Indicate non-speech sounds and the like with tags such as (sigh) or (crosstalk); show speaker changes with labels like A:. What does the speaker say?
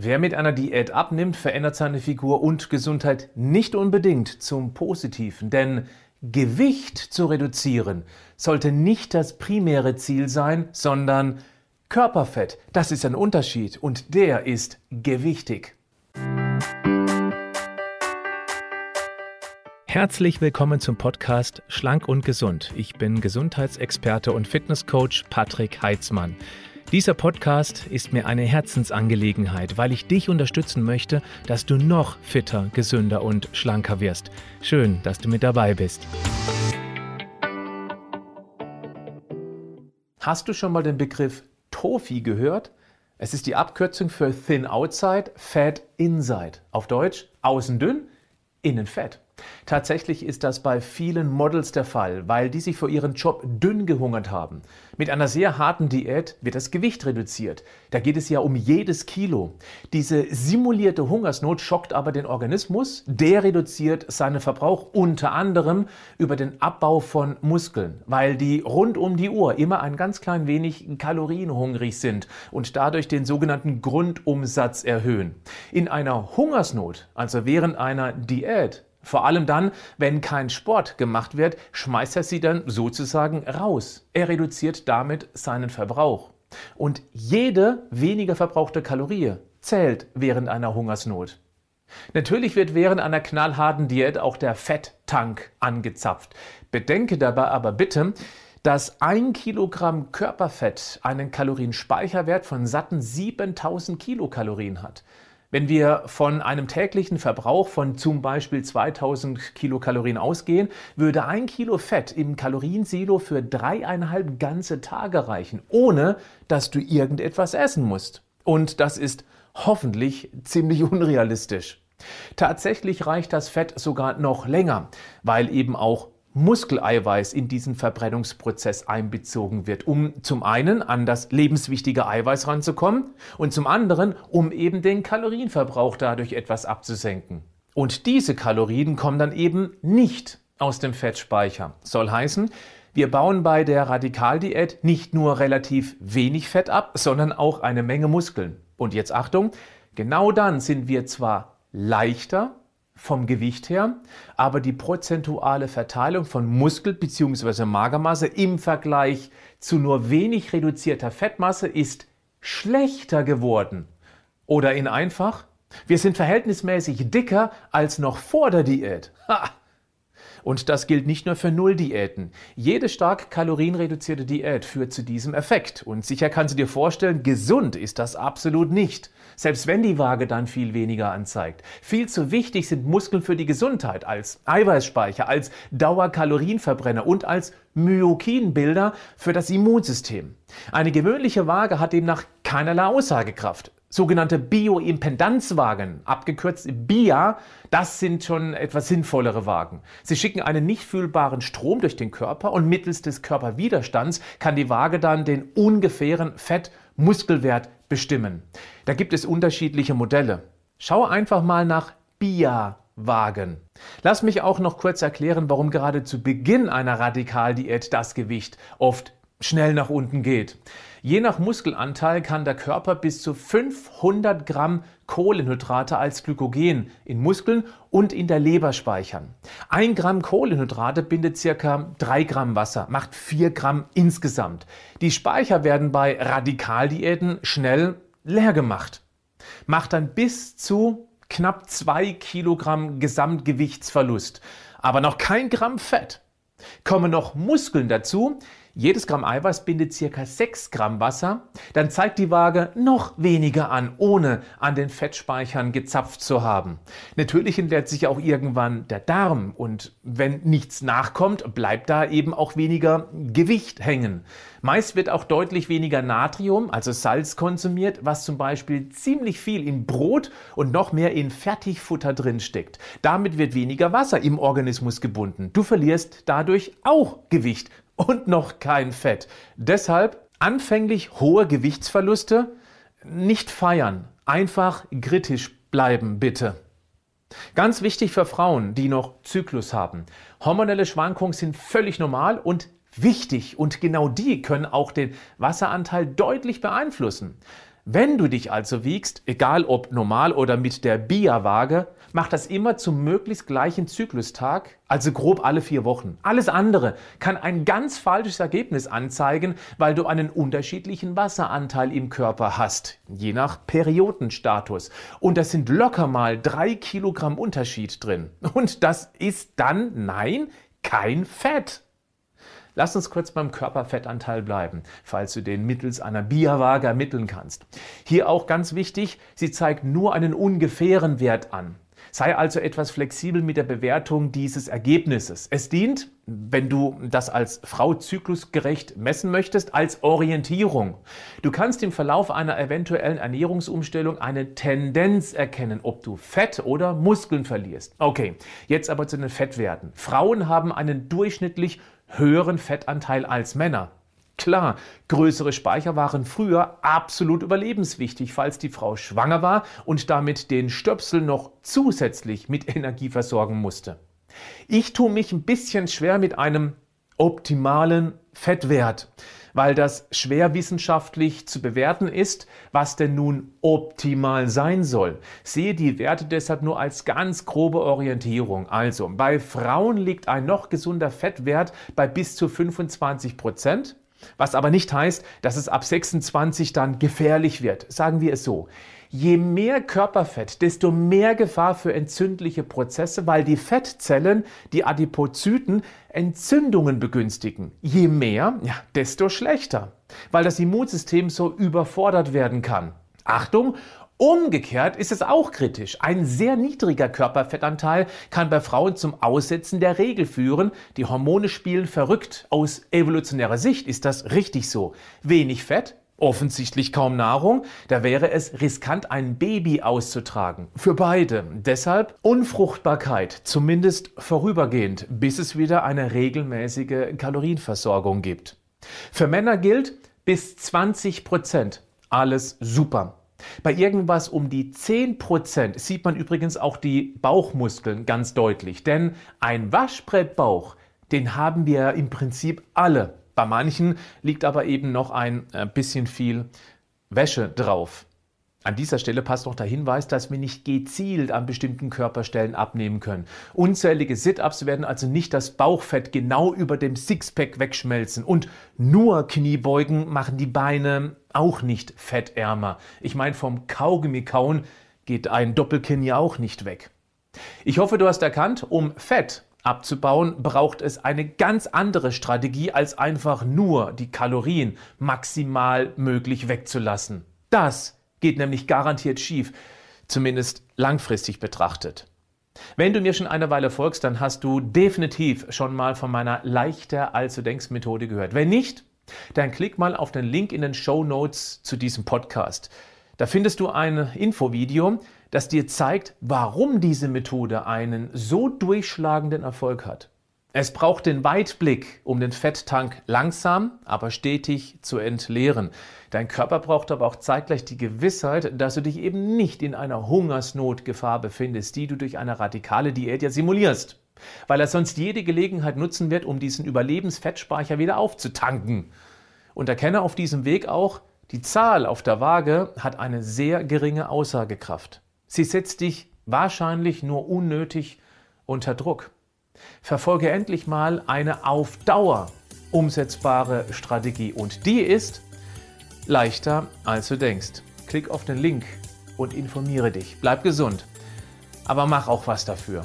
A: Wer mit einer Diät abnimmt, verändert seine Figur und Gesundheit nicht unbedingt zum Positiven. Denn Gewicht zu reduzieren sollte nicht das primäre Ziel sein, sondern Körperfett. Das ist ein Unterschied und der ist gewichtig. Herzlich willkommen zum Podcast Schlank und Gesund. Ich bin Gesundheitsexperte und Fitnesscoach Patrick Heitzmann. Dieser Podcast ist mir eine Herzensangelegenheit, weil ich dich unterstützen möchte, dass du noch fitter, gesünder und schlanker wirst. Schön, dass du mit dabei bist. Hast du schon mal den Begriff TOFI gehört? Es ist die Abkürzung für Thin Outside, Fat Inside. Auf Deutsch außen dünn, innen fett. Tatsächlich ist das bei vielen Models der Fall, weil die sich für ihren Job dünn gehungert haben. Mit einer sehr harten Diät wird das Gewicht reduziert. Da geht es ja um jedes Kilo. Diese simulierte Hungersnot schockt aber den Organismus. Der reduziert seinen Verbrauch unter anderem über den Abbau von Muskeln, weil die rund um die Uhr immer ein ganz klein wenig kalorienhungrig sind und dadurch den sogenannten Grundumsatz erhöhen. In einer Hungersnot, also während einer Diät, vor allem dann, wenn kein Sport gemacht wird, schmeißt er sie dann sozusagen raus. Er reduziert damit seinen Verbrauch. Und jede weniger verbrauchte Kalorie zählt während einer Hungersnot. Natürlich wird während einer knallharten Diät auch der Fetttank angezapft. Bedenke dabei aber bitte, dass ein Kilogramm Körperfett einen Kalorienspeicherwert von satten 7000 Kilokalorien hat. Wenn wir von einem täglichen Verbrauch von zum Beispiel 2000 Kilokalorien ausgehen, würde ein Kilo Fett im Kaloriensilo für dreieinhalb ganze Tage reichen, ohne dass du irgendetwas essen musst. Und das ist hoffentlich ziemlich (laughs) unrealistisch. Tatsächlich reicht das Fett sogar noch länger, weil eben auch Muskeleiweiß in diesen Verbrennungsprozess einbezogen wird, um zum einen an das lebenswichtige Eiweiß ranzukommen und zum anderen, um eben den Kalorienverbrauch dadurch etwas abzusenken. Und diese Kalorien kommen dann eben nicht aus dem Fettspeicher. Soll heißen, wir bauen bei der Radikaldiät nicht nur relativ wenig Fett ab, sondern auch eine Menge Muskeln. Und jetzt Achtung, genau dann sind wir zwar leichter vom Gewicht her, aber die prozentuale Verteilung von Muskel- bzw. Magermasse im Vergleich zu nur wenig reduzierter Fettmasse ist schlechter geworden. Oder in einfach, wir sind verhältnismäßig dicker als noch vor der Diät. Ha! Und das gilt nicht nur für Nulldiäten. Jede stark kalorienreduzierte Diät führt zu diesem Effekt. Und sicher kannst du dir vorstellen, gesund ist das absolut nicht. Selbst wenn die Waage dann viel weniger anzeigt. Viel zu wichtig sind Muskeln für die Gesundheit als Eiweißspeicher, als Dauerkalorienverbrenner und als Myokinbilder für das Immunsystem. Eine gewöhnliche Waage hat demnach keinerlei Aussagekraft sogenannte Bioimpedanzwagen, abgekürzt BIA, das sind schon etwas sinnvollere Wagen. Sie schicken einen nicht fühlbaren Strom durch den Körper und mittels des Körperwiderstands kann die Waage dann den ungefähren Fett-Muskelwert bestimmen. Da gibt es unterschiedliche Modelle. Schau einfach mal nach BIA-Wagen. Lass mich auch noch kurz erklären, warum gerade zu Beginn einer Radikaldiät das Gewicht oft schnell nach unten geht. Je nach Muskelanteil kann der Körper bis zu 500 Gramm Kohlenhydrate als Glykogen in Muskeln und in der Leber speichern. Ein Gramm Kohlenhydrate bindet circa 3 Gramm Wasser, macht 4 Gramm insgesamt. Die Speicher werden bei Radikaldiäten schnell leer gemacht. Macht dann bis zu knapp 2 Kilogramm Gesamtgewichtsverlust, aber noch kein Gramm Fett. Kommen noch Muskeln dazu, jedes Gramm Eiweiß bindet ca. 6 Gramm Wasser. Dann zeigt die Waage noch weniger an, ohne an den Fettspeichern gezapft zu haben. Natürlich entleert sich auch irgendwann der Darm und wenn nichts nachkommt, bleibt da eben auch weniger Gewicht hängen. Meist wird auch deutlich weniger Natrium, also Salz, konsumiert, was zum Beispiel ziemlich viel in Brot und noch mehr in Fertigfutter drin steckt. Damit wird weniger Wasser im Organismus gebunden. Du verlierst dadurch auch Gewicht und noch kein Fett. Deshalb anfänglich hohe Gewichtsverluste nicht feiern, einfach kritisch bleiben bitte. Ganz wichtig für Frauen, die noch Zyklus haben. Hormonelle Schwankungen sind völlig normal und wichtig und genau die können auch den Wasseranteil deutlich beeinflussen. Wenn du dich also wiegst, egal ob normal oder mit der BIA-Waage, mach das immer zum möglichst gleichen Zyklustag, also grob alle vier Wochen. Alles andere kann ein ganz falsches Ergebnis anzeigen, weil du einen unterschiedlichen Wasseranteil im Körper hast, je nach Periodenstatus. Und das sind locker mal drei Kilogramm Unterschied drin. Und das ist dann, nein, kein Fett. Lass uns kurz beim Körperfettanteil bleiben, falls du den mittels einer Bierwaage ermitteln kannst. Hier auch ganz wichtig, sie zeigt nur einen ungefähren Wert an. Sei also etwas flexibel mit der Bewertung dieses Ergebnisses. Es dient, wenn du das als Frau zyklusgerecht messen möchtest, als Orientierung. Du kannst im Verlauf einer eventuellen Ernährungsumstellung eine Tendenz erkennen, ob du Fett oder Muskeln verlierst. Okay, jetzt aber zu den Fettwerten. Frauen haben einen durchschnittlich höheren Fettanteil als Männer. Klar, größere Speicher waren früher absolut überlebenswichtig, falls die Frau schwanger war und damit den Stöpsel noch zusätzlich mit Energie versorgen musste. Ich tue mich ein bisschen schwer mit einem optimalen Fettwert weil das schwer wissenschaftlich zu bewerten ist, was denn nun optimal sein soll. Sehe die Werte deshalb nur als ganz grobe Orientierung. Also bei Frauen liegt ein noch gesunder Fettwert bei bis zu 25 Prozent. Was aber nicht heißt, dass es ab 26 dann gefährlich wird. Sagen wir es so. Je mehr Körperfett, desto mehr Gefahr für entzündliche Prozesse, weil die Fettzellen, die Adipozyten, Entzündungen begünstigen. Je mehr, ja, desto schlechter, weil das Immunsystem so überfordert werden kann. Achtung, Umgekehrt ist es auch kritisch. Ein sehr niedriger Körperfettanteil kann bei Frauen zum Aussetzen der Regel führen. Die Hormone spielen verrückt. Aus evolutionärer Sicht ist das richtig so. Wenig Fett, offensichtlich kaum Nahrung, da wäre es riskant, ein Baby auszutragen. Für beide. Deshalb Unfruchtbarkeit, zumindest vorübergehend, bis es wieder eine regelmäßige Kalorienversorgung gibt. Für Männer gilt bis 20 Prozent. Alles super. Bei irgendwas um die 10% sieht man übrigens auch die Bauchmuskeln ganz deutlich. Denn ein Waschbrettbauch, den haben wir im Prinzip alle. Bei manchen liegt aber eben noch ein äh, bisschen viel Wäsche drauf. An dieser Stelle passt noch der Hinweis, dass wir nicht gezielt an bestimmten Körperstellen abnehmen können. Unzählige Sit-ups werden also nicht das Bauchfett genau über dem Sixpack wegschmelzen und nur Kniebeugen machen die Beine auch nicht fettärmer. Ich meine, vom Kaugummi kauen geht ein Doppelkinn ja auch nicht weg. Ich hoffe, du hast erkannt, um Fett abzubauen, braucht es eine ganz andere Strategie, als einfach nur die Kalorien maximal möglich wegzulassen. Das Geht nämlich garantiert schief, zumindest langfristig betrachtet. Wenn du mir schon eine Weile folgst, dann hast du definitiv schon mal von meiner leichter als du denkst Methode gehört. Wenn nicht, dann klick mal auf den Link in den Show Notes zu diesem Podcast. Da findest du ein Infovideo, das dir zeigt, warum diese Methode einen so durchschlagenden Erfolg hat. Es braucht den Weitblick, um den Fetttank langsam, aber stetig zu entleeren. Dein Körper braucht aber auch zeitgleich die Gewissheit, dass du dich eben nicht in einer Hungersnotgefahr befindest, die du durch eine radikale Diät ja simulierst, weil er sonst jede Gelegenheit nutzen wird, um diesen Überlebensfettspeicher wieder aufzutanken. Und erkenne auf diesem Weg auch, die Zahl auf der Waage hat eine sehr geringe Aussagekraft. Sie setzt dich wahrscheinlich nur unnötig unter Druck. Verfolge endlich mal eine auf Dauer umsetzbare Strategie und die ist leichter als du denkst. Klick auf den Link und informiere dich. Bleib gesund, aber mach auch was dafür.